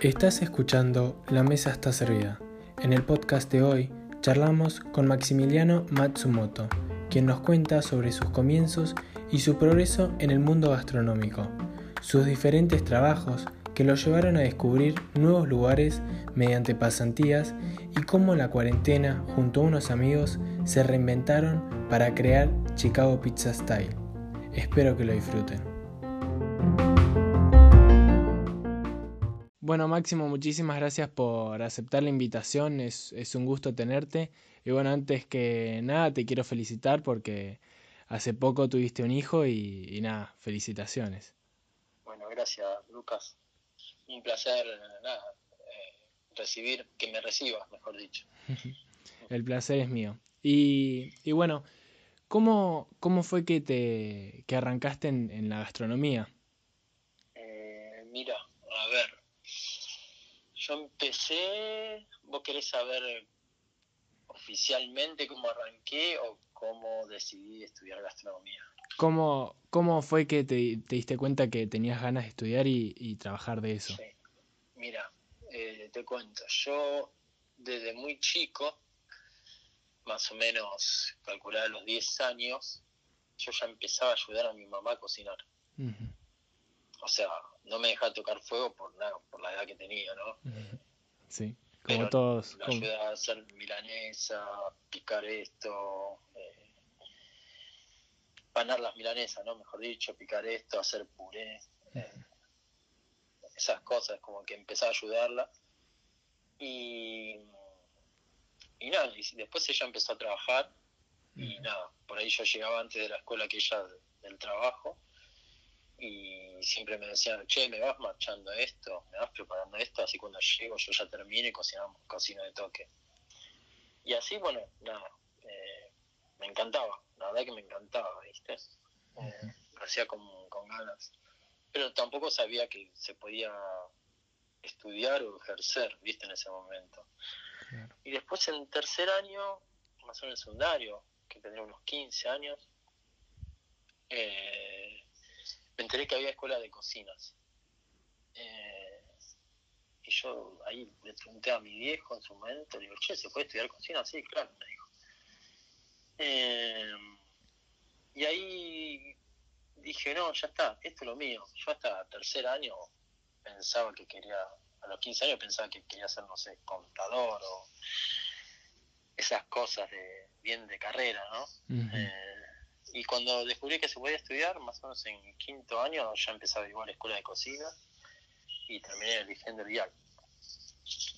Estás escuchando La Mesa está servida. En el podcast de hoy charlamos con Maximiliano Matsumoto, quien nos cuenta sobre sus comienzos y su progreso en el mundo gastronómico, sus diferentes trabajos que lo llevaron a descubrir nuevos lugares mediante pasantías y cómo la cuarentena junto a unos amigos se reinventaron para crear Chicago Pizza Style. Espero que lo disfruten. Bueno, Máximo, muchísimas gracias por aceptar la invitación, es, un gusto tenerte. Y bueno, antes que nada, te quiero felicitar porque hace poco tuviste un hijo y, nada, felicitaciones. Bueno, gracias, Lucas. Un placer, nada, eh, recibir, que me recibas, mejor dicho. El placer es mío. Y, bueno, ¿cómo, ¿cómo fue que te que arrancaste en, la gastronomía? Eh, mira, a ver, yo empecé, ¿vos querés saber oficialmente cómo arranqué o cómo decidí estudiar gastronomía? ¿Cómo, cómo fue que te, diste cuenta que tenías ganas de estudiar y, trabajar de eso? Sí. Mira, eh, te cuento, yo desde muy chico, más o menos calculaba los 10 años, yo ya empezaba a ayudar a mi mamá a cocinar o sea, no me dejaba tocar fuego por nada, por la edad que tenía, ¿no? Sí, como todos. Me ayudaba a hacer milanesa, picar esto, eh, panar las milanesas, ¿no? Mejor dicho, picar esto, hacer puré. Eh, esas cosas, como que empezaba a ayudarla. Y, y nada, y después ella empezó a trabajar y nada, por ahí yo llegaba antes de la escuela que ella del trabajo y siempre me decían, che, me vas marchando esto, me vas preparando esto, así cuando llego yo ya termino y cocinamos, cocino de toque. Y así, bueno, nada, eh, me encantaba, la verdad que me encantaba, ¿viste? Eh, hacía con, ganas. Pero tampoco sabía que se podía estudiar o ejercer, ¿viste? En ese momento. Y después en tercer año, más o menos en secundario, que tendría unos 15 años, eh, me enteré que había escuela de cocinas. Eh, y yo ahí le pregunté a mi viejo en su momento, le digo, che, ¿se puede estudiar cocina? Sí, claro, me dijo. Eh, y ahí dije, no, ya está, esto es lo mío. Yo hasta tercer año pensaba que quería, a los 15 años pensaba que quería ser, no sé, contador o esas cosas de bien de carrera, ¿no? Y cuando descubrí que se podía estudiar, más o menos en quinto año, ya empezaba igual la escuela de cocina y terminé eligiendo el IAC.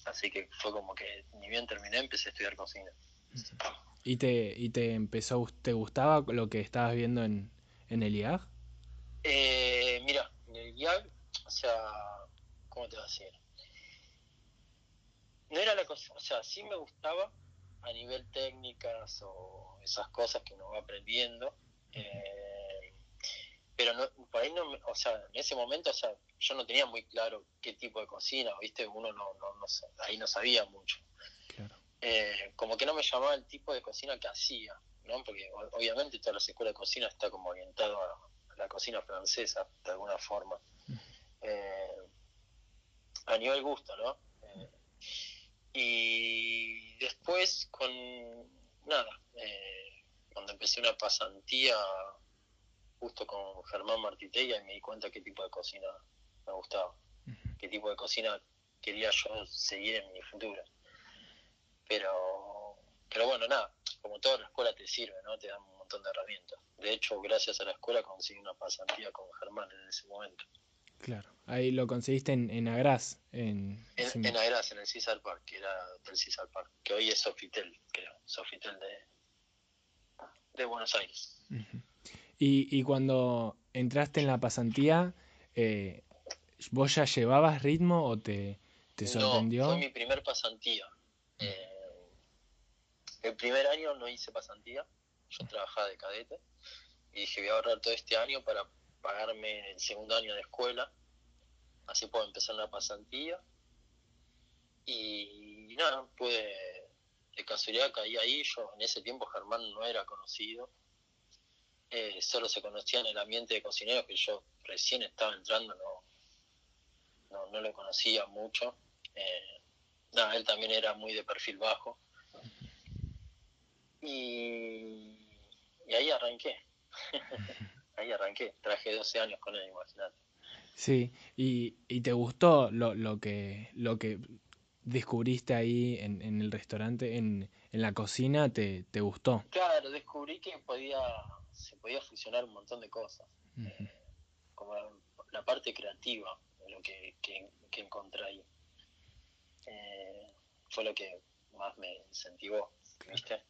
Así que fue como que ni bien terminé, empecé a estudiar cocina. ¿Y te, y te empezó, te gustaba lo que estabas viendo en, en el IAG? Eh, mira, en el IAG, o sea, ¿cómo te voy a decir? No era la cosa, o sea, sí me gustaba, a nivel técnicas o esas cosas que uno va aprendiendo. Eh, pero no, por ahí no, o sea, en ese momento, o sea, yo no tenía muy claro qué tipo de cocina, ¿viste? Uno no, no, no ahí no sabía mucho. Eh, como que no me llamaba el tipo de cocina que hacía, ¿no? Porque obviamente toda la escuela de cocina está como orientado a, la cocina francesa, de alguna forma. Eh, a nivel gusto, ¿no? Y después con nada eh, cuando empecé una pasantía justo con Germán Martitella y me di cuenta qué tipo de cocina me gustaba. Qué tipo de cocina quería yo seguir en mi futuro. Pero pero bueno nada como toda la escuela te sirve no te dan un montón de herramientas. De hecho gracias a la escuela conseguí una pasantía con Germán en ese momento Claro, ahí lo conseguiste en, en Agras. En, en, Agras, en el Cesar Park, que era del Cesar Park, que hoy es Sofitel, creo, Sofitel de, de Buenos Aires. y, y cuando entraste en la pasantía, eh, ¿vos ya llevabas ritmo o te, te sorprendió? No, fue mi primer pasantía. Eh, el primer año no hice pasantía, yo trabajaba de cadete y dije voy a ahorrar todo este año para pagarme el segundo año de escuela, así puedo empezar una pasantía. Y, nada, pude, de casualidad caí ahí, yo en ese tiempo Germán no era conocido, eh, solo se conocía en el ambiente de cocineros que yo recién estaba entrando, no, no, lo conocía mucho. Eh, nada, él también era muy de perfil bajo. Y, ahí arranqué. ahí arranqué. Traje 12 años con él, imagínate. Sí, y, y te gustó lo, lo, que, lo que descubriste ahí en, en el restaurante, en, en la cocina, te, te, gustó. Claro, descubrí que podía, se podía fusionar un montón de cosas. como la, parte creativa, lo que, que, encontré ahí. Eh, fue lo que más me incentivó, ¿viste?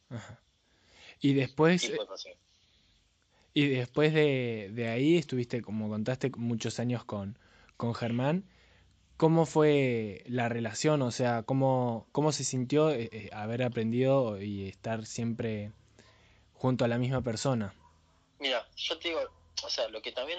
Y después... Y, después de, de, ahí estuviste, como contaste, muchos años con, con Germán. ¿Cómo fue la relación? O sea, ¿cómo, cómo se sintió eh, eh, haber aprendido y estar siempre junto a la misma persona? Mira, yo te digo, o sea, lo que también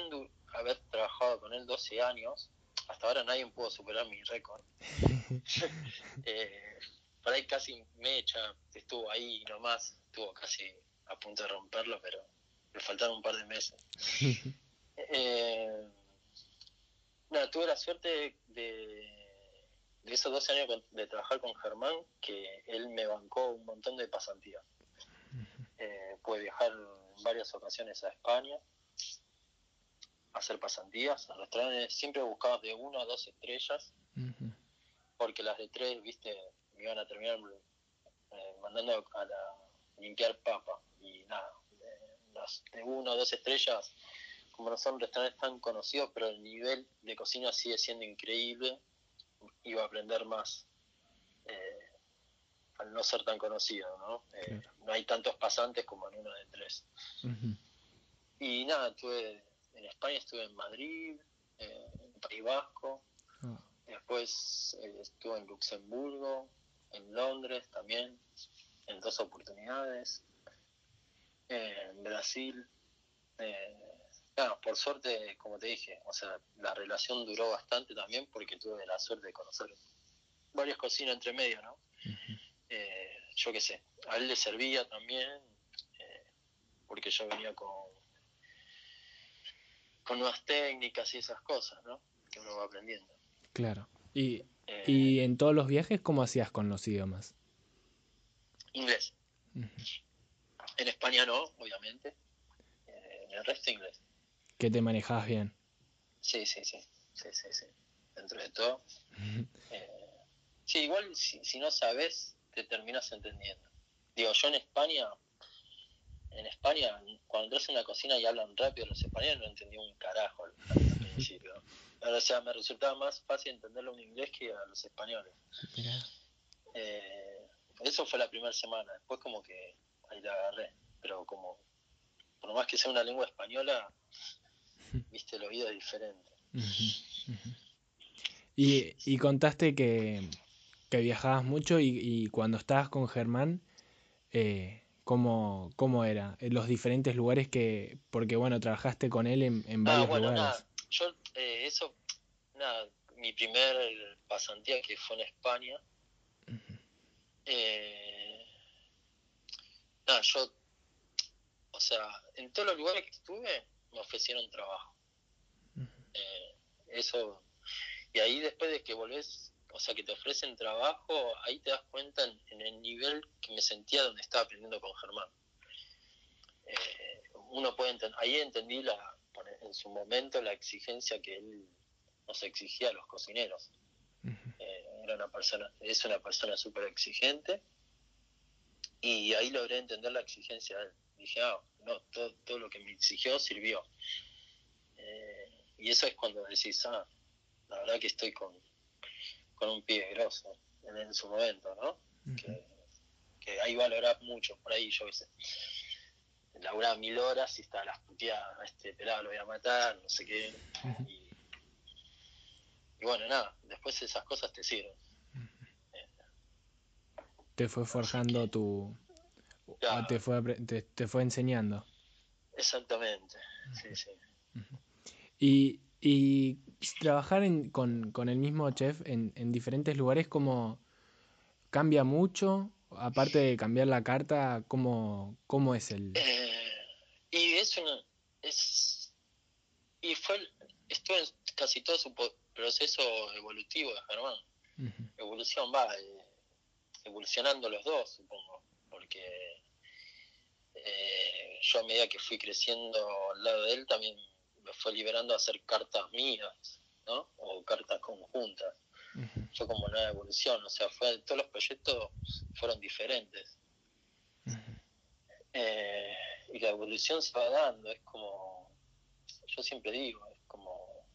haber trabajado con él 12 años, hasta ahora nadie pudo superar mi récord. eh, por ahí casi Mecha estuvo ahí nomás, estuvo casi a punto de romperlo, pero me faltaron un par de meses. eh, no, tuve la suerte de, de, esos 12 años de trabajar con Germán, que él me bancó un montón de pasantías. Eh, pude viajar en varias ocasiones a España, a hacer pasantías, a restaurantes, siempre buscaba de una a dos estrellas, porque las de tres, viste, me iban a terminar eh, mandando a, la, limpiar papa y nada, de una o dos estrellas como no son restaurantes tan conocidos, pero el nivel de cocina sigue siendo increíble, iba a aprender más eh, al no ser tan conocido, ¿no? Eh, no hay tantos pasantes como en uno de tres. Y nada, estuve en España, estuve en Madrid, eh, en País Vasco, ah. después estuve en Luxemburgo, en Londres también, en dos oportunidades, en Brasil. Eh, por suerte, como te dije, o sea, la relación duró bastante también porque tuve la suerte de conocer varias cocinas entre medio, ¿no? Eh, yo qué sé, a él le servía también, eh, porque yo venía con, con nuevas técnicas y esas cosas, ¿no? Que uno va aprendiendo. Claro. ¿Y, eh, ¿y en todos los viajes cómo hacías con los idiomas? Inglés. En España no, obviamente. en el resto inglés que te manejabas bien. Sí, sí, sí, sí, sí, sí. Dentro de todo. Eh, sí, igual si, no sabes, te terminas entendiendo. Digo, yo en España, en España, cuando entras en la cocina y hablan rápido los españoles, no entendí un carajo al, principio. O sea, me resultaba más fácil entenderlo en inglés que a los españoles. Eh, eso fue la primera semana. Después como que ahí la agarré. Pero como, por más que sea una lengua española, viste, el oído es diferente. Y, y contaste que, que viajabas mucho y, cuando estabas con Germán, eh, ¿cómo, ¿cómo, era? Los diferentes lugares que, porque bueno, trabajaste con él en, en ah, varios lugares. yo, eh, eso, nada, mi primer pasantía que fue en España, eh, nada, yo, o sea, en todos los lugares que estuve, me ofrecieron trabajo. Eh, eso, y ahí después de que volvés, o sea, que te ofrecen trabajo, ahí te das cuenta en, el nivel que me sentía donde estaba aprendiendo con Germán. Eh, uno puede entender, ahí entendí la, en su momento la exigencia que él nos exigía a los cocineros. Eh, era una persona, es una persona súper exigente y ahí logré entender la exigencia de él dije, ah, no, todo, todo lo que me exigió sirvió. Eh, y eso es cuando decís, ah, la verdad que estoy con, con un pie grosso en, su momento, ¿no? que, que, ahí valorás mucho, por ahí yo qué sé. Laburaba mil horas y estaba las puteadas, este pelado lo voy a matar, no sé qué. y, bueno, nada, después esas cosas te sirven. Te fue forjando tu, te, fue, te, fue enseñando. Exactamente, sí, sí. Y, y trabajar con, con, el mismo chef en, en diferentes lugares, ¿cómo cambia mucho? Aparte de cambiar la carta, ¿cómo, cómo es el...? Eh, y es una. Es, y fue. Estuvo en casi todo su proceso evolutivo de Germán. Evolución va, eh, evolucionando los dos, supongo, porque eh, yo a medida que fui creciendo al lado de él también me fue liberando a hacer cartas mías, ¿no? O cartas conjuntas. Fue como una evolución, o sea, fue todos los proyectos fueron diferentes. Eh, y la evolución se va dando, es como, yo siempre digo, es como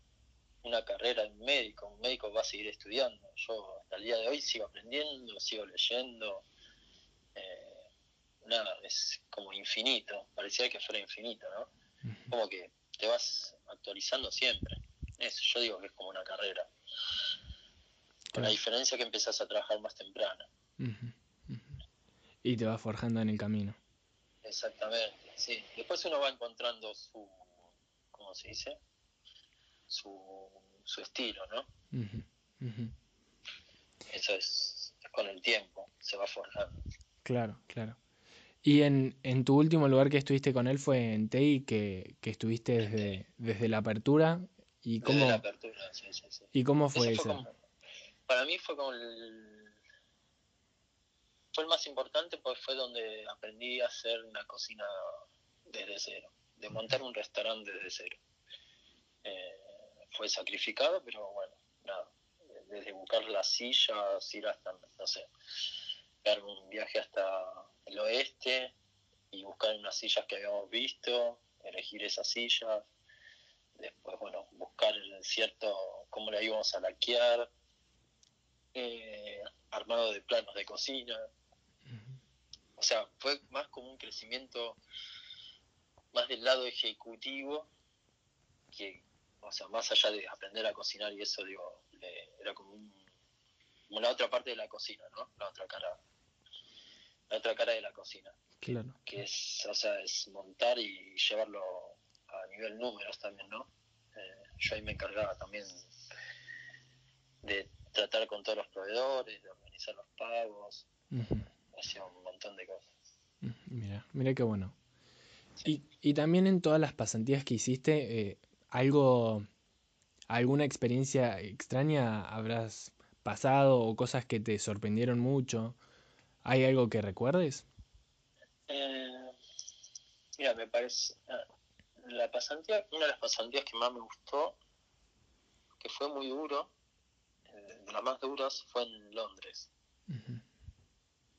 una carrera de un médico, un médico va a seguir estudiando. Yo hasta el día de hoy sigo aprendiendo, sigo leyendo. Eh, nada, es como infinito, parecía que fuera infinito, ¿no? Como que te vas actualizando siempre. Eso, yo digo que es como una carrera. Con la diferencia que empezás a trabajar más temprano. Y te vas forjando en el camino. Exactamente, sí. Después uno va encontrando su, ¿cómo se dice? Su, su estilo, ¿no? Eso es, con el tiempo, se va forjando. Claro, claro. Y en, en tu último lugar que estuviste con él fue en TEI, que, que estuviste desde, desde la apertura. ¿Y cómo, desde la apertura, sí, sí, sí. ¿Y cómo fue eso? para mí fue como el, fue el más importante porque fue donde aprendí a hacer una cocina desde cero, de montar un restaurante desde cero. Eh, fue sacrificado, pero bueno, desde buscar las sillas, ir hasta, no sé, dar un viaje hasta el oeste y buscar unas sillas que habíamos visto, elegir esas sillas, después, bueno, buscar el cierto, cómo la íbamos a laquear, eh, armado de planos de cocina. O sea, fue más como un crecimiento más del lado ejecutivo que, o sea, más allá de aprender a cocinar y eso, digo, era como, como la otra parte de la cocina, ¿no? La otra cara la otra cara de la cocina. Claro. Que es, o sea, es montar y llevarlo a nivel números también, ¿no? Eh, yo ahí me encargaba también de tratar con todos los proveedores, de organizar los pagos, hacía un montón de cosas. Mira, mira qué bueno. Y, y también en todas las pasantías que hiciste, eh, algo, alguna experiencia extraña habrás pasado o cosas que te sorprendieron mucho ¿Hay algo que recuerdes? Eh, mira, me parece. Ah, la pasantía, una de las pasantías que más me gustó, que fue muy duro, eh, de las más duras, fue en Londres.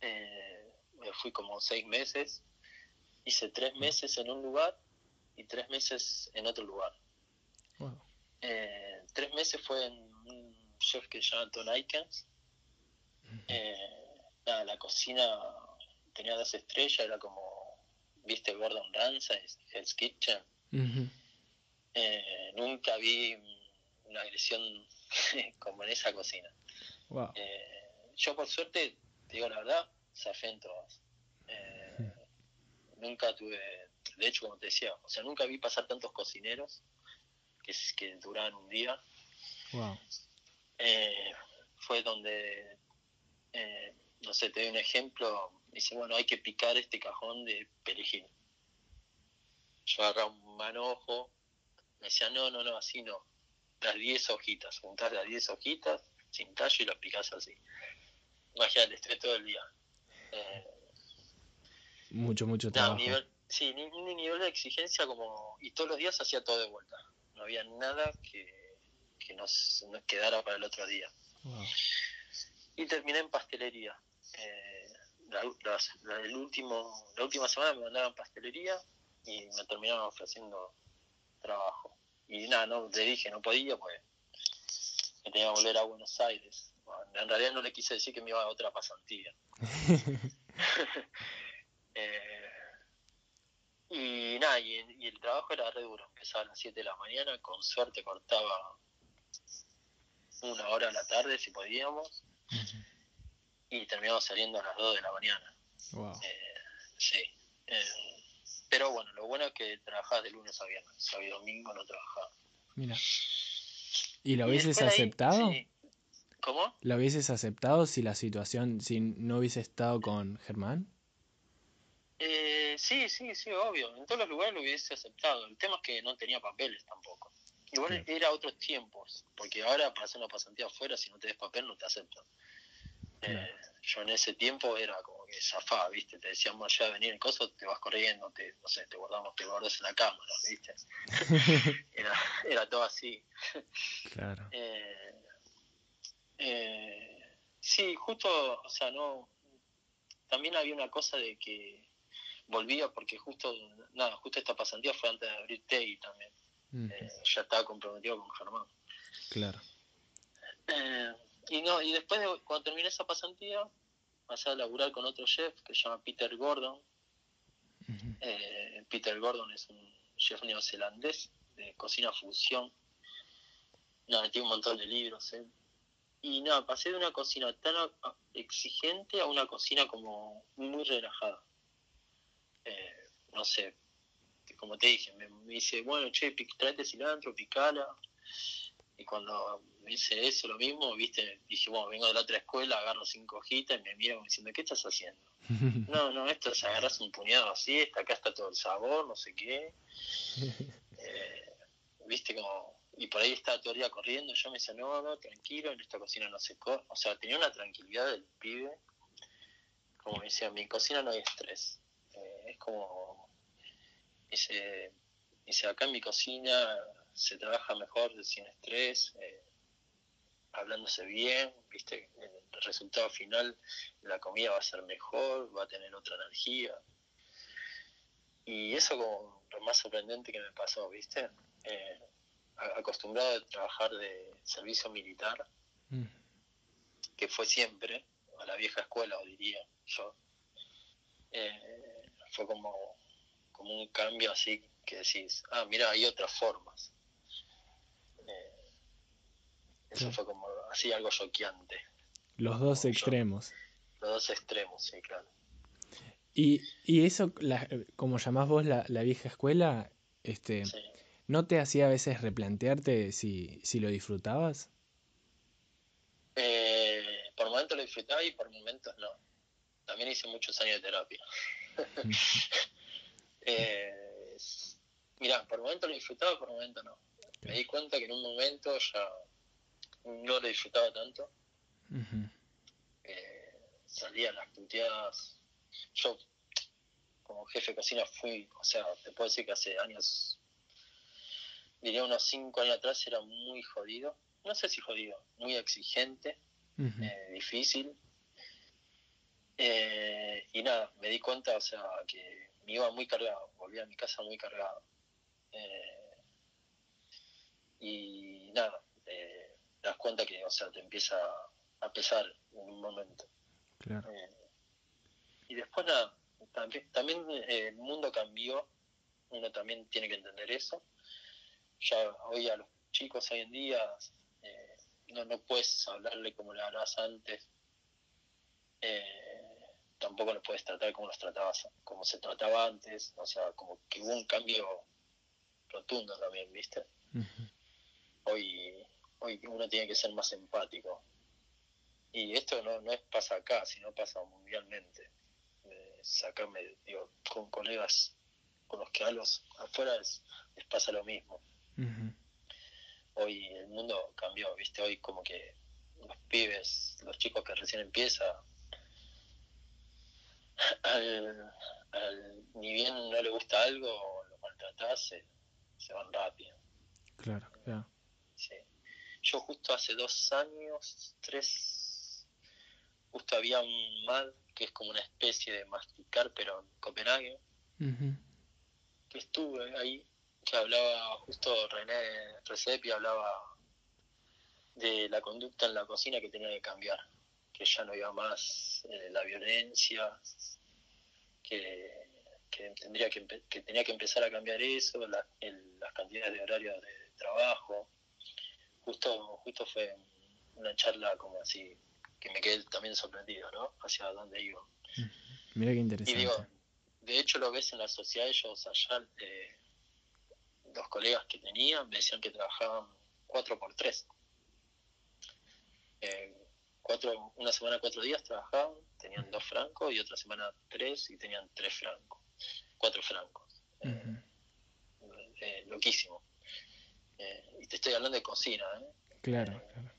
Eh, me fui como seis meses, hice tres meses en un lugar y tres meses en otro lugar. Tres meses fue en un chef que se llama Ton Aikens la cocina tenía dos estrellas, era como, viste, Gordon Ramsay, Hell's Kitchen. Eh, nunca vi una agresión como en esa cocina. Eh, yo por suerte, te digo la verdad, zafé en todas. Eh, nunca tuve, de hecho como te decía, o sea, nunca vi pasar tantos cocineros que, que duraban un día. fue donde no sé, te doy un ejemplo, dice, bueno, hay que picar este cajón de perejil. Yo agarraba un manojo, me decía, no, no, no, así no. Las 10 hojitas, juntás las 10 hojitas sin tallo y las picás así. Imagínate, estoy todo el día. Eh, mucho, mucho trabajo. sí, ni, ni, nivel de exigencia como... Y todos los días hacía todo de vuelta. No había nada que, que nos, nos quedara para el otro día. Y terminé en pastelería. Eh, la, el último, la última semana me mandaron pastelería y me terminaron ofreciendo trabajo. Y nada, no, le dije, no podía, pues me tenía que volver a Buenos Aires. en realidad no le quise decir que me iba a otra pasantía. Eh, y nada, y, el trabajo era re duro. Empezaba a las 7 de la mañana, con suerte cortaba una hora a la tarde si podíamos y terminamos saliendo a las 2 de la mañana. Eh, sí. Eh, pero bueno, lo bueno es que trabajás de lunes a viernes, sábado y domingo no trabajaba. Mira. ¿Y lo hubieses aceptado? ¿Cómo? ¿Lo hubieses aceptado si la situación, si no hubiese estado con Germán? Eh, sí, sí, sí, obvio. En todos los lugares lo hubiese aceptado. El tema es que no tenía papeles tampoco. Igual era otros tiempos, porque ahora para hacer una pasantía afuera, si no te des papel, no te aceptan. Eh, yo en ese tiempo era como que zafaba, ¿viste? Te decíamos ya venir en cosas, te vas corriendo, te, no sé, te guardamos, te guardas en la cámara, ¿viste? era, era todo así. Claro. Eh, eh, sí, justo, o sea, no. También había una cosa de que volvía porque justo, nada, justo esta pasantía fue antes de abrir TEI también. Eh, ya estaba comprometido con Germán. Claro. Eh, y no, y después de, cuando terminé esa pasantía, pasé a laburar con otro chef que se llama Peter Gordon. Eh, Peter Gordon es un chef neozelandés de cocina fusión. Nada, tiene un montón de libros. Y nada, pasé de una cocina tan exigente a una cocina como muy relajada. No sé, como te dije, me, dice, bueno, che, tráete cilantro, picala. Y cuando me dice eso, lo mismo, viste, dije, bueno, vengo de la otra escuela, agarro cinco hojitas y me miran diciendo, ¿qué estás haciendo? no, no, esto es agarras un puñado así, está, acá está todo el sabor, no sé qué. Eh, viste, como, y por ahí estaba todo el día corriendo, yo me decía, no, no, tranquilo, en esta cocina no se corre. O sea, tenía una tranquilidad del pibe, como me decía, en mi cocina no hay estrés. Es como Dice, dice, acá en mi cocina se trabaja mejor sin estrés, eh, hablándose bien, viste, el resultado final, la comida va a ser mejor, va a tener otra energía. Y eso como lo más sorprendente que me pasó, viste, eh, acostumbrado a trabajar de servicio militar, mm. que fue siempre, a la vieja escuela, diría yo, eh, fue como como un cambio así que decís, ah, mira, hay otras formas. Eh, eso fue como así algo choqueante. Los dos extremos. los dos extremos, sí, claro. Y, y eso, como llamás vos la, vieja escuela, este, ¿no te hacía a veces replantearte si, si lo disfrutabas? Eh, por momentos lo disfrutaba y por momentos no. También hice muchos años de terapia. Eh, mira, por momento lo disfrutaba, por momento no. Me di cuenta que en un momento ya no lo disfrutaba tanto. Eh, salía las puteadas. Yo, como jefe de cocina, fui, o sea, te puedo decir que hace años, diría unos cinco años atrás, era muy jodido. No sé si jodido, muy exigente, eh, difícil. Eh, y nada, me di cuenta, o sea, que me iba muy cargado, volví a mi casa muy cargado. Eh, y nada, te das cuenta que, o sea, te empieza a pesar en un momento. Eh, y después nada, también, también el mundo cambió, uno también tiene que entender eso. Ya hoy a los chicos hoy en día no, no puedes hablarle como le hablabas antes. Eh, tampoco los puedes tratar como los tratabas, como se trataba antes, o sea, como que hubo un cambio rotundo también, ¿viste? Hoy hoy uno tiene que ser más empático. Y esto no, no es pasa acá, sino pasa mundialmente. sacarme, digo, con colegas con los que hablo afuera les, pasa lo mismo. Hoy el mundo cambió, ¿viste? Hoy como que los pibes, los chicos que recién empiezan, al, ni bien no le gusta algo lo maltratas, se, van rápido. Claro, claro. Sí. Yo justo hace dos años, tres, justo había un mal que es como una especie de masticar, pero en Copenhague, que estuve ahí, que hablaba justo René Recepi, hablaba de la conducta en la cocina que tenía que cambiar que ya no iba más eh, la violencia, que, tendría que, tenía que empezar a cambiar eso, las cantidades de horarios de trabajo. Justo, justo fue una charla como así, que me quedé también sorprendido, ¿no? Hacia dónde iba. Mira qué interesante. Y digo, de hecho lo ves en la sociedad, ellos allá, eh, los colegas que tenían, me decían que trabajaban cuatro por tres. Eh, cuatro, una semana cuatro días trabajaban, tenían dos francos y otra semana tres y tenían tres francos. cuatro francos. loquísimo. y te estoy hablando de cocina, ¿eh? Claro, claro.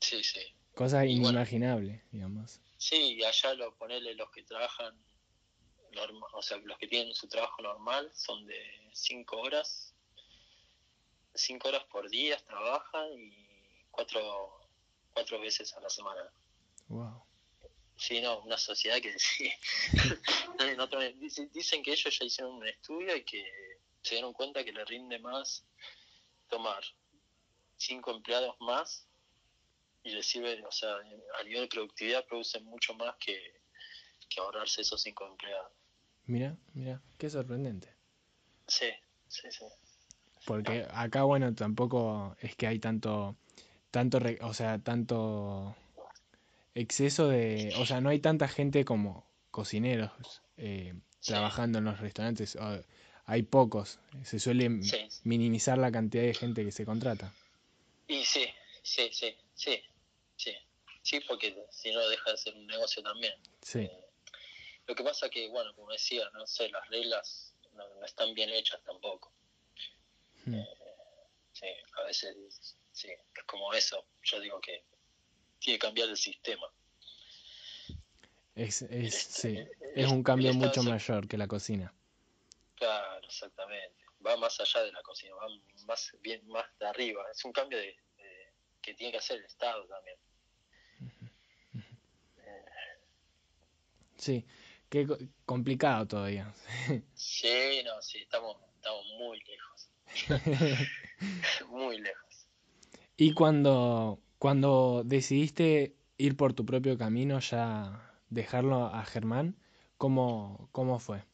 Sí, sí. Cosas inimaginables, digamos. Sí, y allá lo, ponerle los que trabajan, o sea, los que tienen su trabajo normal son de cinco horas, cinco horas por día trabajan y cuatro, cuatro veces a la semana. Wow. Sí, no, una sociedad que sí. dicen que ellos ya hicieron un estudio y que se dieron cuenta que le rinde más tomar cinco empleados más y le sirve, o sea, a nivel de productividad producen mucho más que, ahorrarse esos cinco empleados. Mira, mira, qué sorprendente. Sí, sí, sí. Porque acá, bueno, tampoco es que hay tanto, tanto, o sea, tanto exceso de, o sea, no hay tanta gente como cocineros eh, trabajando en los restaurantes. hay pocos. Se suele minimizar la cantidad de gente que se contrata. Y sí, sí, sí, sí, sí, sí, porque si no deja de ser un negocio también. Sí. Eh, lo que pasa que, bueno, como decía, no sé, las reglas no, están bien hechas tampoco. Hmm. Eh, sí, a veces, sí, es como eso. Yo digo que tiene que cambiar el sistema. Es, es, sí, es un cambio mucho mayor que la cocina. Claro, exactamente. Va más allá de la cocina, va más bien más de arriba. Es un cambio de, que tiene que hacer el Estado también. Sí, qué complicado todavía. sí, no, sí, estamos, estamos muy lejos. muy lejos. Y cuando, cuando decidiste ir por tu propio camino, ya dejarlo a Germán, ¿cómo, cómo fue?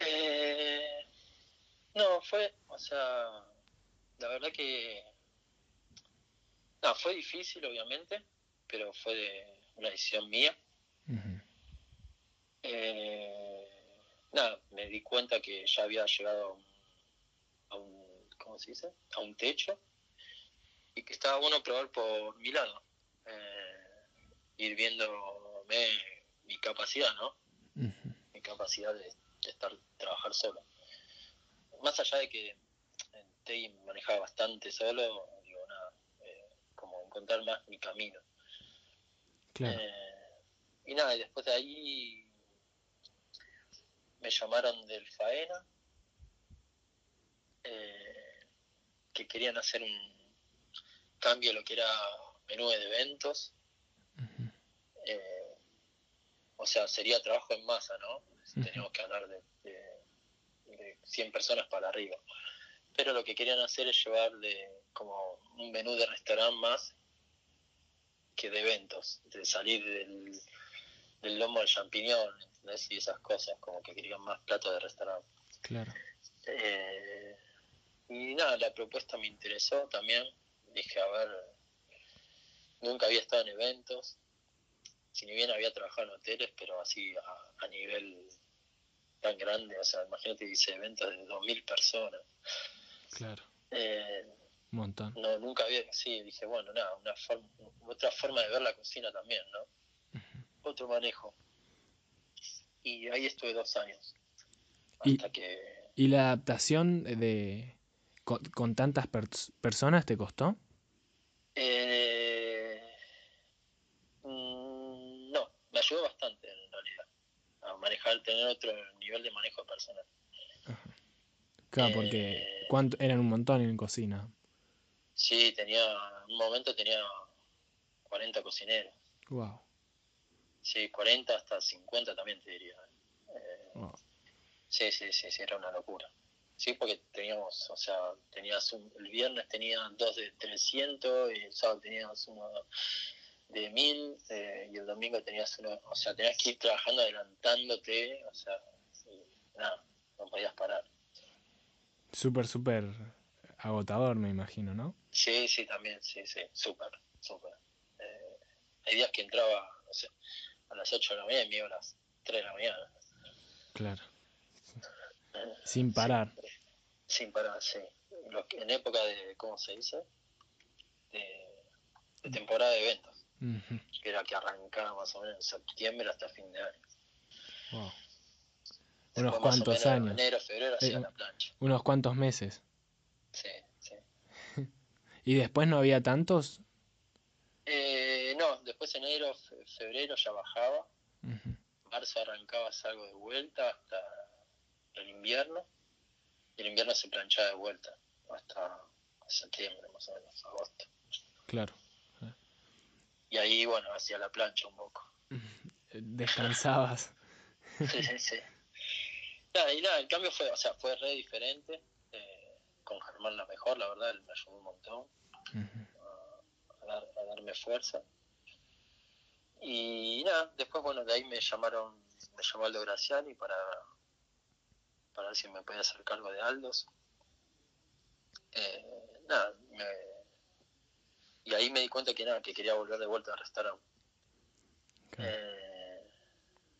Eh, no, fue, o sea, la verdad que no, fue difícil, obviamente, pero fue de una decisión mía. Eh, nada, me di cuenta que ya había llegado a un, ¿cómo se dice? A un techo y que estaba bueno probar por mi lado, eh, ir viéndome mi capacidad, ¿no? Mi capacidad de, estar, trabajar solo. Más allá de que en TEI manejaba bastante solo, contar más mi camino. Eh, y nada, y después de ahí me llamaron del Faena, eh, que querían hacer un cambio de lo que era menú de eventos. Eh, o sea, sería trabajo en masa, ¿no? Teníamos que hablar de, de 100 personas para arriba. Pero lo que querían hacer es llevarle como un menú de restaurante más que de eventos, de salir del, del lomo del champiñón, Y esas cosas, como que querían más platos de restaurante. Claro. Eh, y nada, la propuesta me interesó también. Dije, a ver, nunca había estado en eventos, si ni bien había trabajado en hoteles, pero así a, nivel tan grande, o sea, imagínate, dice eventos de 2.000 personas. Claro. Eh, un montón. No, nunca había, sí, dije, bueno, nada, una forma, otra forma de ver la cocina también, ¿no? Otro manejo. Y ahí estuve dos años. Hasta ¿Y, que... ¿Y la adaptación de con, tantas personas te costó? Eh, mm, no, me ayudó bastante en realidad a manejar, tener otro nivel de manejo personal. Claro, porque eh, ¿cuánto, eran un montón en cocina. Sí, tenía, en un momento tenía 40 cocineros. Wow. Sí, 40 hasta 50 también te diría. Eh, sí, sí, sí, sí, era una locura. Sí, porque teníamos, o sea, tenías un, el viernes tenía dos de 300 y el sábado tenías uno de 1000 eh, y el domingo tenías uno, o sea, tenías que ir trabajando adelantándote, o sea, nada, no podías parar. Súper, súper agotador, me imagino, ¿no? Sí, sí, también, sí, sí, súper, súper. Eh, hay días que entraba, no sé, a las 8 de la mañana y me iba a las 3 de la mañana. Claro. Sin parar. Sin parar, sí. en época de, ¿cómo se dice? De, temporada de eventos. Que era que arrancaba más o menos en septiembre hasta fin de año. Wow. unos cuantos años. enero, febrero Eh, la plancha. Unos cuantos meses. Sí, sí. ¿Y después no había tantos? Eh, no, después enero, fe- febrero ya bajaba. Ujú, Marzo arrancaba algo de vuelta hasta el invierno. Y el invierno se planchaba de vuelta hasta septiembre, más o menos, agosto. Claro. Y ahí, bueno, hacía la plancha un poco. Descansabas. Sí, sí, sí. Nada, y nada, el cambio fue, o sea, fue re diferente. eh, con Germán la mejor, la verdad, él me ayudó un montón a, dar- a darme fuerza. Y nada, después, bueno, de ahí me llamaron, me llamó Aldo Graciani para, para ver si me podía hacer cargo de Aldos. Eh, nada, me- y ahí me di cuenta que nada, que quería volver de vuelta al restaurante. Eh,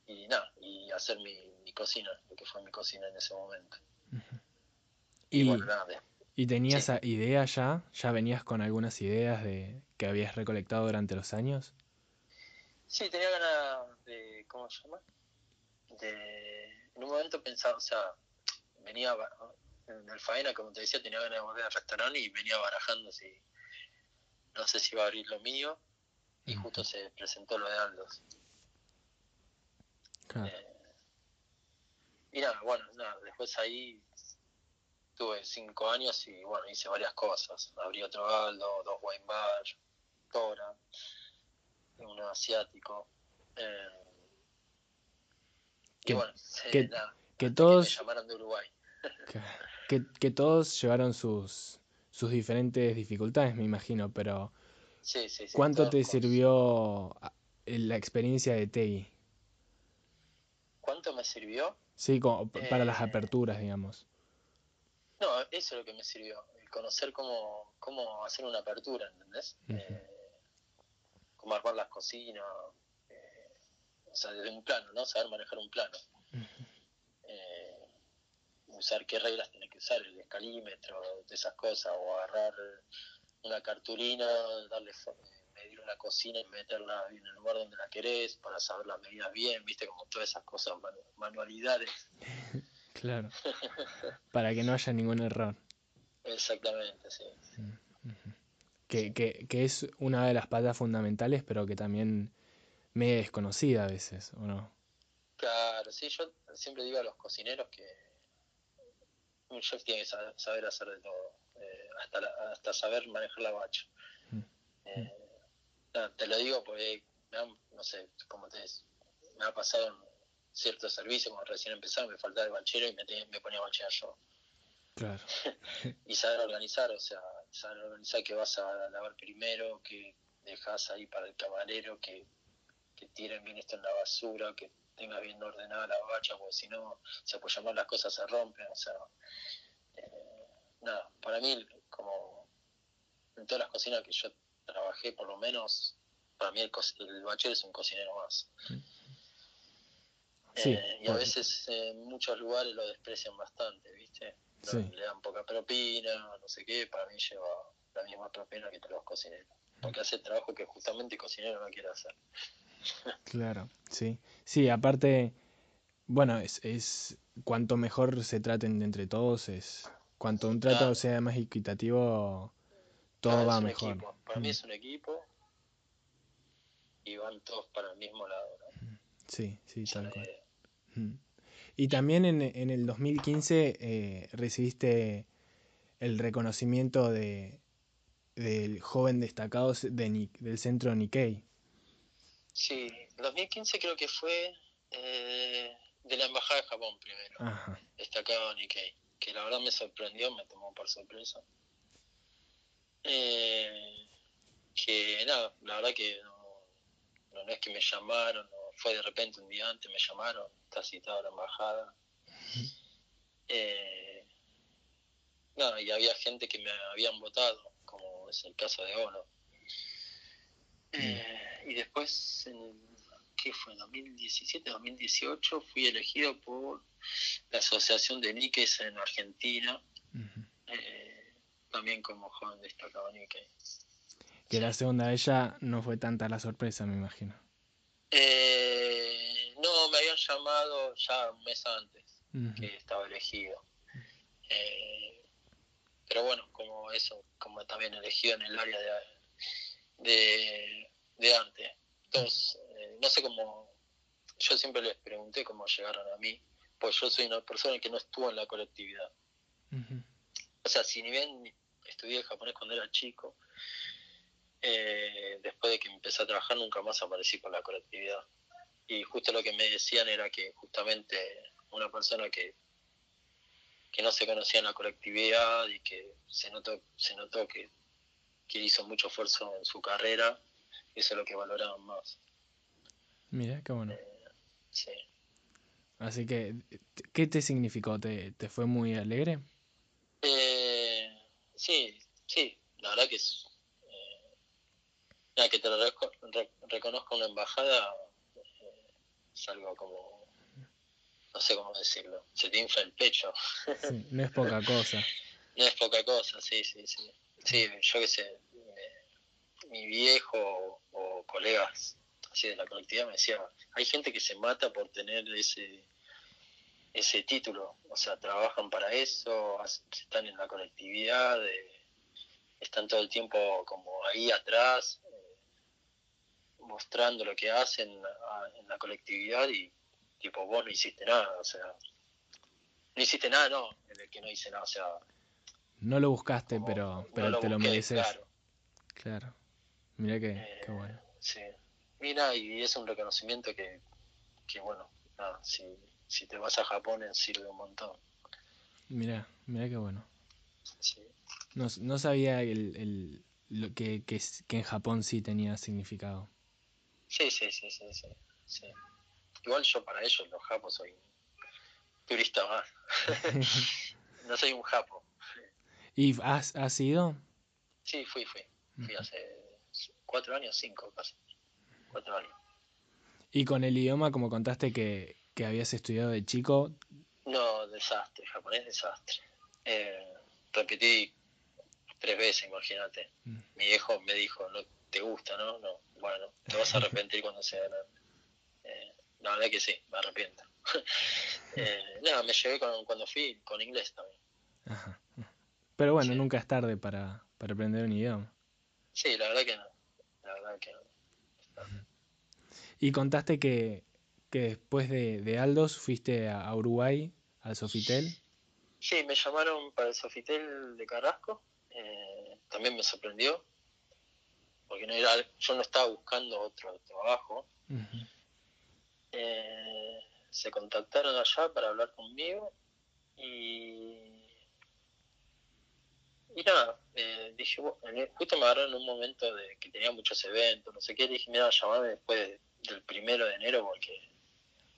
y nada, y hacer mi, mi cocina, lo que fue mi cocina en ese momento. Y, Y, bueno, nada, de- ¿y tenías sí. idea ya? ¿Ya venías con algunas ideas de que habías recolectado durante los años? sí, tenía ganas de, ¿cómo se llama? De, en un momento pensaba, o sea, venía en el faena, como te decía, tenía ganas de volver al restaurante y venía barajando si, no sé si iba a abrir lo mío, y justo se presentó lo de Aldos. Claro. Eh, y nada, bueno, nada, después ahí tuve cinco años y bueno, hice varias cosas. Abrí otro Aldo, dos wine bar, Tora, uno asiático. eh, Que- que- todos- de Uruguay. Que, que todos llevaron sus, sus diferentes dificultades, me imagino, pero Sí, sí, sí. ¿cuánto te sirvió a- la experiencia de Tegui? ¿Cuánto me sirvió? Sí, como para las Eh, aperturas, digamos. No, eso es lo que me sirvió, el conocer cómo, cómo hacer una apertura, ¿entendés? Eh, cómo armar las cocinas, o sea, desde un plano, ¿no? Saber manejar un plano. Eh, usar qué reglas tienes que usar, el escalímetro, de esas cosas, o agarrar una cartulina, darle medir una cocina y meterla en el lugar donde la querés para saber las medidas bien, viste, como todas esas cosas, manu- manualidades. Claro. Para que no haya ningún error. Exactamente, sí. Que, que, que es una de las patas fundamentales, pero que también medio desconocida a veces, ¿o no? Claro, sí, yo siempre digo a los cocineros que un chef tiene que sa- saber hacer de todo, eh, hasta, la- hasta saber manejar la bacha. Mm. Eh, te lo digo porque, me han- no sé, como te me ha pasado en ciertos servicios, cuando recién empezaba, me faltaba el bachero y me, tenía- me ponía a bachear yo. Claro. Y saber organizar, o sea, saber organizar que vas a lavar primero, que dejas ahí para el camarero, que, que tiren bien esto en la basura, que tengas bien ordenada la bacha, porque si no, se puede llamar las cosas se rompen, o sea, eh, nada, para mí, como en todas las cocinas que yo trabajé, por lo menos, para mí el, el bachero es un cocinero más. Sí, Eh, y a veces en muchos lugares lo desprecian bastante, ¿viste? No, Sí. Le dan poca propina, no sé qué, para mí lleva la misma propina que todos los cocineros. Porque hace trabajo que justamente el cocinero no quiere hacer. Claro, sí. Sí, aparte, bueno, es, es cuanto mejor se traten de entre todos, es cuanto un trato Claro. sea más equitativo, todo va mejor. equipo. Para mí Mm, es un equipo y van todos para el mismo lado. ¿no? Sí, sí, tal cual. Mm. Y también en, en el 2015 eh, recibiste el reconocimiento de, del joven destacado de, del centro Nikkei. Sí, 2015 creo que fue eh, de la Embajada de Japón primero. Ajá, destacado Nikkei, que la verdad me sorprendió, me tomó por sorpresa. Eh, que nada, la verdad que no, no, no es que me llamaron, no, fue de repente un día antes, me llamaron, está citado a la embajada. Eh, nada, y había gente que me habían votado, como es el caso de Ono. Eh, y después, en, ¿qué fue? 2017, 2018, fui elegido por la Asociación de Nikkeis en Argentina, eh, también como joven destacado Nikkei. Que la segunda de ella no fue tanta la sorpresa, me imagino. Eh, no, me habían llamado ya un mes antes. que estaba elegido. Eh, pero bueno, como eso, como también elegido en el área de, de, de arte. Entonces, eh, no sé cómo, yo siempre les pregunté cómo llegaron a mí, pues yo soy una persona que no estuvo en la colectividad. O sea, si ni bien estudié japonés cuando era chico, eh, después de que empecé a trabajar nunca más aparecí con la colectividad. Y justo lo que me decían era que justamente una persona que, que no se conocía en la colectividad y que se notó, se notó que, que hizo mucho esfuerzo en su carrera, eso es lo que valoraban más. Mira, qué bueno. Eh, sí. Así que, ¿qué te significó? ¿Te, te fue muy alegre? Eh, sí, sí, la verdad que es... Eh, que te reconozca una embajada eh, es algo como... No sé cómo decirlo. Se te infla el pecho. Sí, no es poca cosa. no es poca cosa, sí, sí, sí. Sí, yo qué sé, mi viejo o colegas así de la colectividad me decía, hay gente que se mata por tener ese ese título, o sea, trabajan para eso, están en la colectividad, eh, están todo el tiempo como ahí atrás, eh, mostrando lo que hacen en la colectividad y tipo vos no hiciste nada, o sea, no hiciste nada, no, en el que no hice nada, o sea... No lo buscaste, pero, pero te lo mereces. Claro. Mira que, qué eh, bueno. Sí. Mira, y es un reconocimiento que, que bueno, nada, si, si te vas a Japón sirve un montón. Mira, mira qué bueno. Sí. No, no sabía el, el, lo que, que, que, en Japón sí tenía significado. Sí, sí, sí, sí, sí, sí. Igual yo para ellos, los japos, soy turista más. no soy un japo. ¿Y has, has ido? Sí, fui, fui. Fui hace cuatro años, cinco casi. Cuatro años. Y con el idioma, como contaste que, que habías estudiado de chico? No, desastre, japonés desastre. Eh, repetí tres veces, imagínate. Mm. Mi viejo me dijo, no te gusta, ¿no? No, bueno, te vas a arrepentir cuando sea grande. Eh, la verdad que sí, me arrepiento. eh, no, me con, cuando fui con inglés también. Ajá. Pero bueno, nunca es tarde para, para aprender un idioma. Sí, la verdad que no. La verdad que no. Y contaste que, que después de, de Aldos fuiste a, Uruguay, al Sofitel. Sí, me llamaron para el Sofitel de Carrasco. Eh, también me sorprendió, porque no era, yo no estaba buscando otro trabajo. eh, se contactaron allá para hablar conmigo y, y nada, eh, dije, justo me agarraron en un momento de que tenía muchos eventos, no sé qué, dije, mira, llamame después del primero de enero porque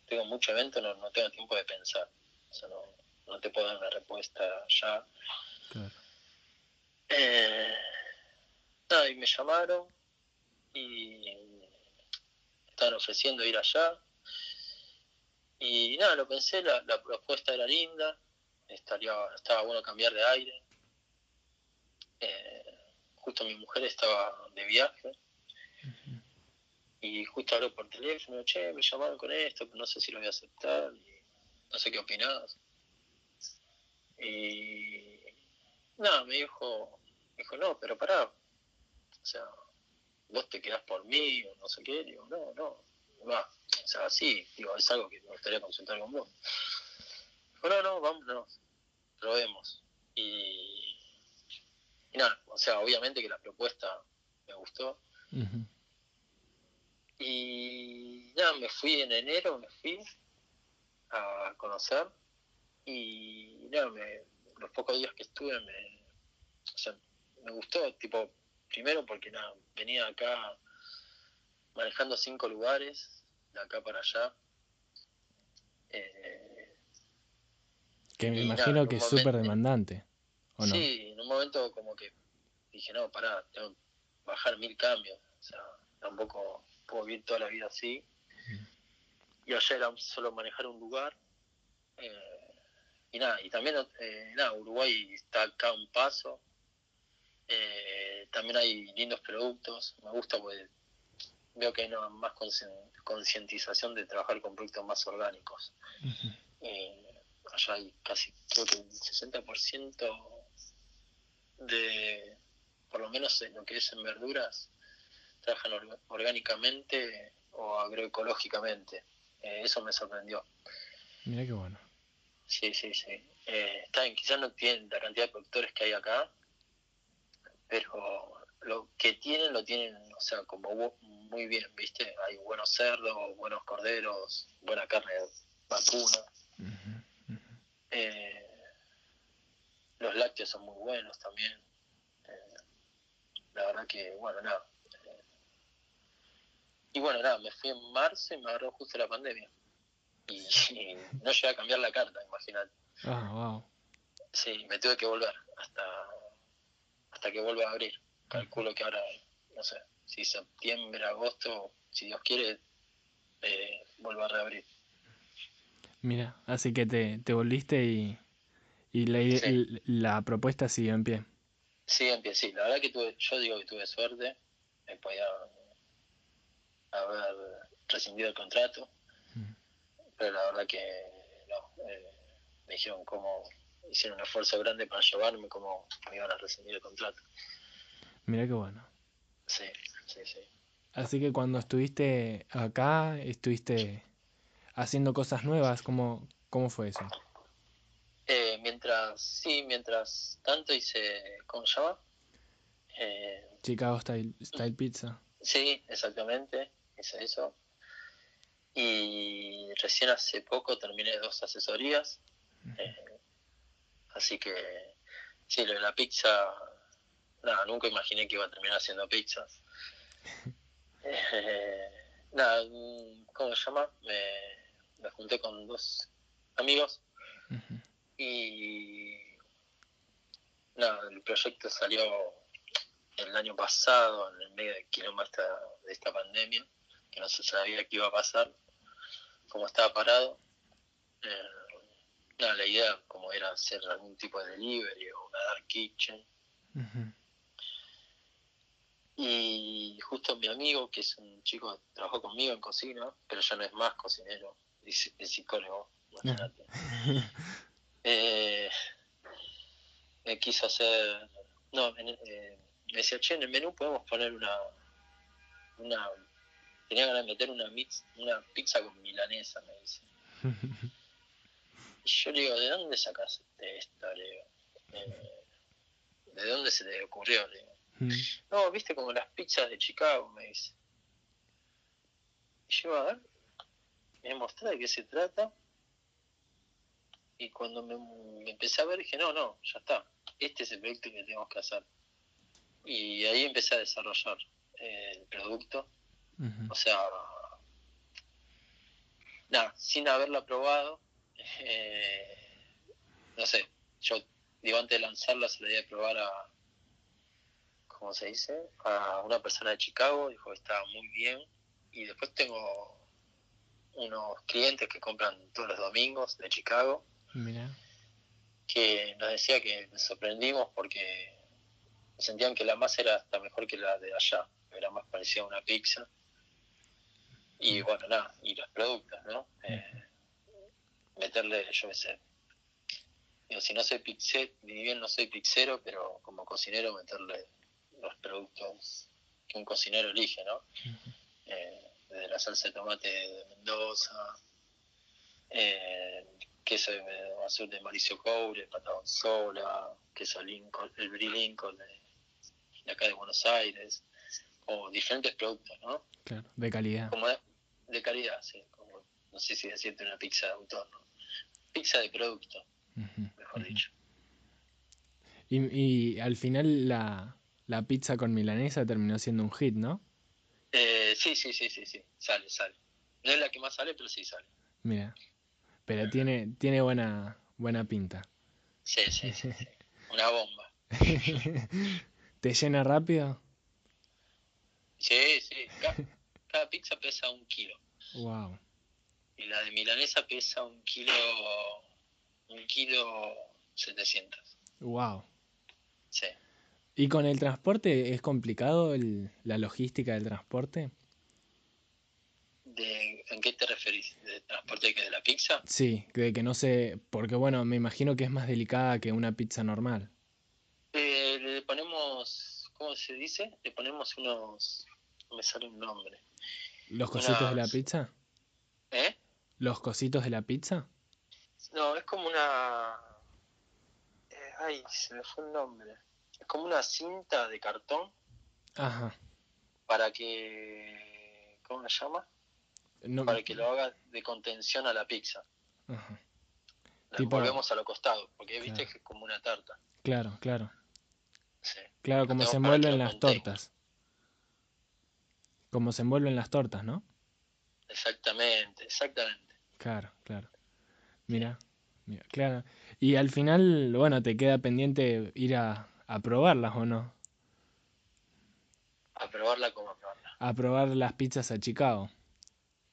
tengo mucho evento, no, no tengo tiempo de pensar. O sea, no, no te puedo dar una respuesta ya. Eh, nada, y me llamaron y estaban ofreciendo ir allá. Y nada, lo pensé, la, la propuesta era linda, estaría, estaba bueno cambiar de aire. Eh, justo mi mujer estaba de viaje y justo habló por teléfono, che, me llamaron con esto, no sé si lo voy a aceptar, no sé qué opinás. Y nada, me dijo, me dijo, no, pero pará, o sea, vos te quedás por mí o no sé qué, digo, no, no, va, o sea, sí, digo, es algo que me gustaría consultar con vos. Dijo, no, no, vámonos, probemos. Y, y nada, o sea, obviamente que la propuesta me gustó. Y nada, me fui en enero, me fui a conocer y nada, me, los pocos días que estuve me, o sea, me gustó, tipo, primero porque nada, venía acá manejando cinco lugares, de acá para allá. Eh, que me imagino que es súper demandante, ¿o no? Sí, en un momento como que dije, no, pará, tengo que bajar mil cambios, o sea, tampoco puedo vivir toda la vida así. Y allá era solo manejar un lugar. Eh, y nada, y también, eh, nada, Uruguay está acá un paso. Eh, también hay lindos productos. Me gusta porque veo que hay una más concientización de trabajar con productos más orgánicos. allá hay casi, creo que un 60% de, por lo menos en lo que es en verduras, trabajan orgánicamente o agroecológicamente. Eh, eso me sorprendió. Mira qué bueno. Sí, sí, sí. Eh, está bien, quizás no tienen la cantidad de productores que hay acá, pero lo que tienen lo tienen, o sea, como muy bien, ¿viste? Hay buenos cerdos, buenos corderos, buena carne vacuna. Eh, los lácteos son muy buenos también. Eh, la verdad que, bueno, nada. Eh, y bueno, nada, me fui en marzo y me agarró justo la pandemia. Y, no llegué a cambiar la carta, imagínate. Ah, wow. Sí, me tuve que volver hasta, hasta que vuelva a abrir. Calculo que ahora, no sé, si septiembre, agosto, si Dios quiere, eh, vuelva a reabrir. Mira, así que te, te volviste y, y la, la propuesta siguió en pie. Sigue en pie, sí. La verdad que tuve, yo digo que tuve suerte. Me podía haber rescindido el contrato. Mm. Pero la verdad que no. Eh, me dijeron cómo hicieron un esfuerzo grande para llevarme, cómo me iban a rescindir el contrato. Mira qué bueno. Sí, sí, sí. Así que cuando estuviste acá, estuviste haciendo cosas nuevas? ¿Cómo, cómo fue eso? Eh, mientras, sí, mientras tanto hice, ¿cómo se llama? Eh, Chicago Style, Style Pizza. Sí, exactamente, hice eso. Y recién hace poco terminé dos asesorías. Eh, así que, sí, lo de la pizza, nada, nunca imaginé que iba a terminar haciendo pizzas. nada, ¿cómo se llama? Me, me junté con dos amigos y nada, el proyecto salió el año pasado, en el medio del quilombo de esta pandemia, que no se sabía qué iba a pasar, cómo estaba parado. Eh, la idea como era hacer algún tipo de delivery o una dark kitchen. Y justo mi amigo, que es un chico que trabajó conmigo en cocina, pero ya no es más cocinero, el psicólogo, imagínate. Eh, me quiso hacer. No, eh, me decía, che, en el menú podemos poner una. una tenía ganas de meter una, mix, una pizza con milanesa, me dice. y yo le digo, ¿de dónde sacaste esto? Le digo, eh, ¿de dónde se te ocurrió? Le digo, mm. no, viste como las pizzas de Chicago, me dice. Y yo, a ver, me mostró de qué se trata. Y cuando me, empecé a ver dije, no, no, ya está. Este es el proyecto que tenemos que hacer. Y ahí empecé a desarrollar eh, el producto. O sea, nada, sin haberla probado, eh, no sé, yo digo antes de lanzarla se la di a probar a, ¿cómo se dice? A una persona de Chicago, dijo que estaba muy bien. Y después tengo unos clientes que compran todos los domingos de Chicago. Que nos decía que nos sorprendimos porque sentían que la masa era hasta mejor que la de allá. Era más parecida a una pizza. Y bueno, nada, y los productos, ¿no? Eh, meterle, yo qué sé. Digo, si no soy pixero, ni bien no soy pixero, pero como cocinero meterle los productos que un cocinero elige, ¿no? de la salsa de tomate de Mendoza, eh, queso de azul de Mauricio Coure, Sola, queso Lincoln, el Brie Lincoln de, acá de Buenos Aires, o diferentes productos, ¿no? Claro, de calidad. Como de, calidad, sí, como, no sé si decirte una pizza de autor, ¿no? Pizza de producto, mejor dicho. Y, y al final la, la pizza con milanesa terminó siendo un hit, ¿no? Eh, sí, sí, sí, sí, sí, sale, sale. No es la que más sale, pero sí sale. Mira, pero tiene, tiene buena, buena pinta. Sí, sí, sí, una bomba. ¿Te llena rápido? Sí, sí, cada, pizza pesa un kilo. Wow. Y la de milanesa pesa un kilo, un kilo setecientos. Wow. Sí. ¿Y con el transporte es complicado el, la logística del transporte? ¿De, ¿En qué te referís? ¿De transporte que de la pizza? Sí, de que no sé, porque bueno, me imagino que es más delicada que una pizza normal. Eh, le ponemos, ¿cómo se dice? Le ponemos unos, no me sale un nombre. ¿Los cositos de la pizza? ¿Eh? ¿Los cositos de la pizza? No, es como una... eh, ay, se me fue el nombre. Es como una cinta de cartón Ajá. para que... ¿Cómo se llama? No, Para que lo haga de contención a la pizza. ajá. La Tipo- envolvemos a los costados, porque viste Claro. que es como una tarta. Claro, claro. Sí. Claro, como se envuelven lo las tortas. Como se envuelven las tortas, ¿no? Exactamente, exactamente. Claro, claro. Mira, mira, claro. Y al final, bueno, te queda pendiente ir a, a probarlas o no. A probarla como a probarla. A probar las pizzas a Chicago.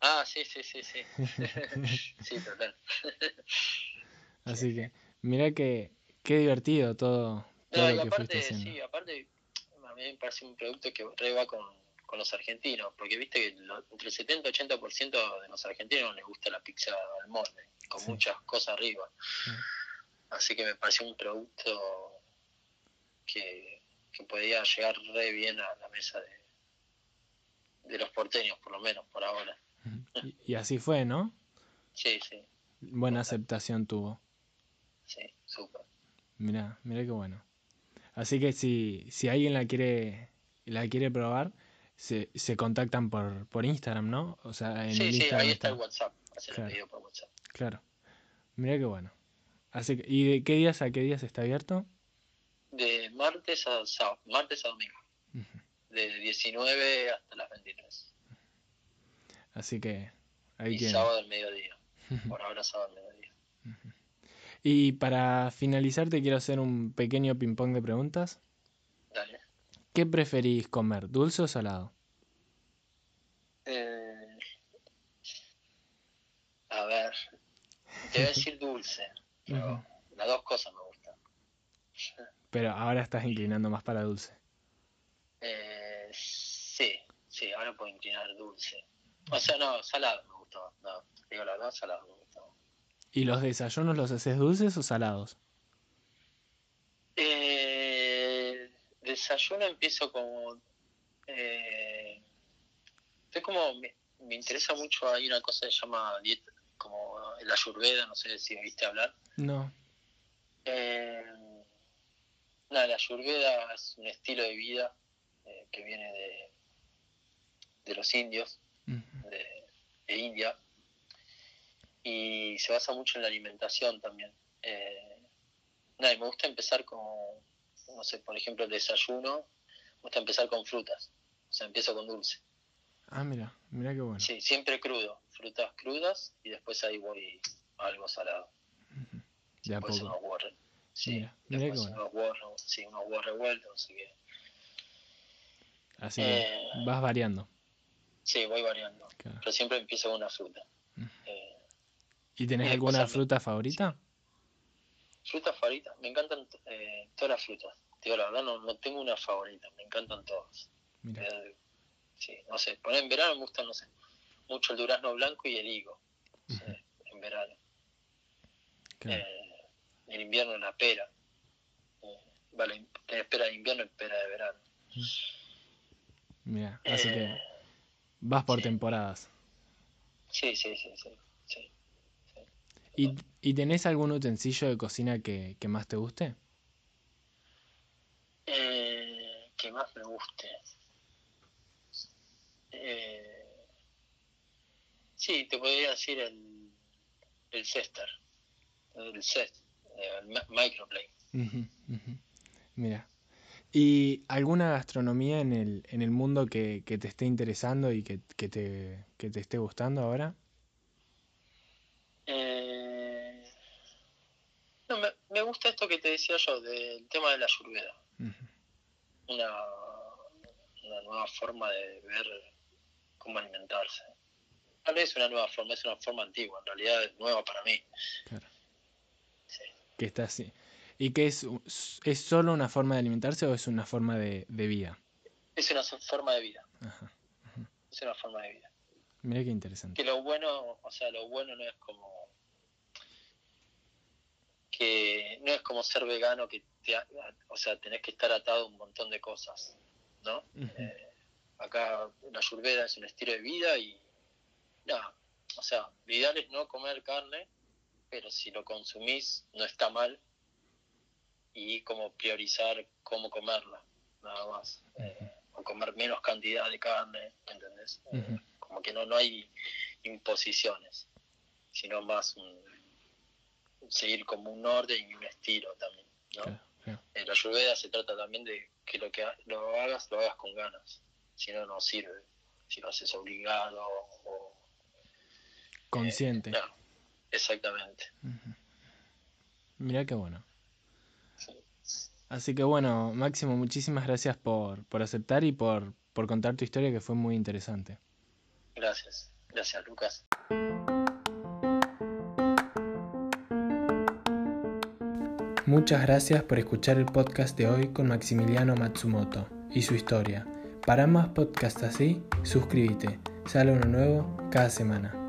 Ah, sí, sí, sí, sí. sí, total. Así que, mira que qué divertido todo, todo No, lo y que aparte, sí, aparte, a mí me parece un producto que re va con, con los argentinos, porque viste que lo- entre el 70 y 80% de los argentinos les gusta la pizza al molde, con Sí. muchas cosas arriba. Sí. Así que me pareció un producto que, que podía llegar re bien a la mesa de, de los porteños, por lo menos, por ahora. Y, y así fue, ¿no? Sí, sí, Buena aceptación tuvo. sí, súper. Mira, mira qué bueno. Así que si, si alguien la quiere, la quiere probar, se, se contactan por, por Instagram, ¿no? O sea, en Sí, el sí, Instagram ahí está el. WhatsApp, hacer Claro. el pedido por WhatsApp. Claro. Mira qué bueno. Así que, ¿y de qué días a qué días está abierto? De martes a sábado, martes a domingo, de 19 hasta las 23. Así que ahí Y tienen. sábado al mediodía. Por ahora sábado al mediodía. Y para finalizar te quiero hacer un pequeño ping-pong de preguntas. Dale. ¿Qué preferís comer, dulce o salado? Eh, a ver, te voy a decir dulce, pero las dos cosas me gustan. Pero ahora estás inclinando más para dulce. Eh, sí, sí, ahora puedo inclinar dulce. O sea, no, salado me gustó. No, digo la verdad, salado me gustó. ¿Y los desayunos los haces dulces o salados? Eh, desayuno empiezo como... Eh, estoy como... Me, me interesa mucho, hay una cosa que se llama dieta, como la ayurveda, no sé si oíste hablar. No. Eh, nada, la ayurveda es un estilo de vida eh, que viene de, de los indios. De, de India, y se basa mucho en la alimentación también. Eh, nada, y me gusta empezar con, no sé, por ejemplo, el desayuno, me gusta empezar con frutas, o sea, empiezo con dulce. Ah, mira, mira qué bueno. Sí, siempre crudo, frutas crudas, y después ahí voy a algo salado. De a Después poco. unos re- sí, Mira, mira después qué bueno. unos re- sí, unos revueltos, así que Así que eh, vas variando. Sí, voy variando. Claro. Pero siempre empiezo con una fruta. Ujú. Eh, ¿Y tenés y alguna al- fruta favorita? frutas favoritas, me encantan eh, todas las frutas. Te digo la verdad, no, no tengo una favorita, me encantan todas. Mira, Eh, sí, no sé, poner en verano me gusta, no sé, mucho el durazno blanco y el higo. en verano. claro. Eh, en invierno la pera. Vale, tenés pera de invierno y pera de verano. Mira, así que vas por sí. temporadas. Sí, sí, sí, sí. sí. ¿Y, y tenés algún utensilio de cocina que, que más te guste? Eh, que más me guste. Eh, sí, te podría decir el, el Cestar, el Cest, el mi- Microplane. Mira. ¿Y alguna gastronomía en el, en el mundo que, que te esté interesando y que, que te, que te esté gustando ahora? Eh, no, me, me gusta esto que te decía yo, del tema de la ayurveda. Ujú. Una, una nueva forma de ver cómo alimentarse. No es una nueva forma, es una forma antigua, en realidad es nueva para mí. Claro. Sí. Que está así. ¿Y que es, es solo una forma de alimentarse o es una forma de, de vida? Es una forma de vida, Ajá. es una forma de vida. Mira qué interesante. Que lo bueno, o sea, lo bueno no es como que no es como ser vegano que te, o sea, tenés que estar atado a un montón de cosas, ¿no? Eh, acá la ayurveda es un estilo de vida y nada, o sea, lo ideal es no comer carne, pero si lo consumís no está mal y como priorizar cómo comerla, nada más. Eh, o comer menos cantidad de carne, ¿entendés? Eh, como que no, no hay imposiciones, sino más un, seguir como un orden y un estilo también, ¿no? En la ayurveda se trata también de que lo que lo hagas, lo hagas con ganas, si no, no sirve, si lo haces obligado o... Consciente. Eh, exactamente. Mira qué bueno. Así que bueno, Máximo, muchísimas gracias por, por aceptar y por, por contar tu historia que fue muy interesante. Gracias, gracias Lucas. Muchas gracias por escuchar el podcast de hoy con Maximiliano Matsumoto y su historia. Para más podcasts así, suscríbete. Sale uno nuevo cada semana.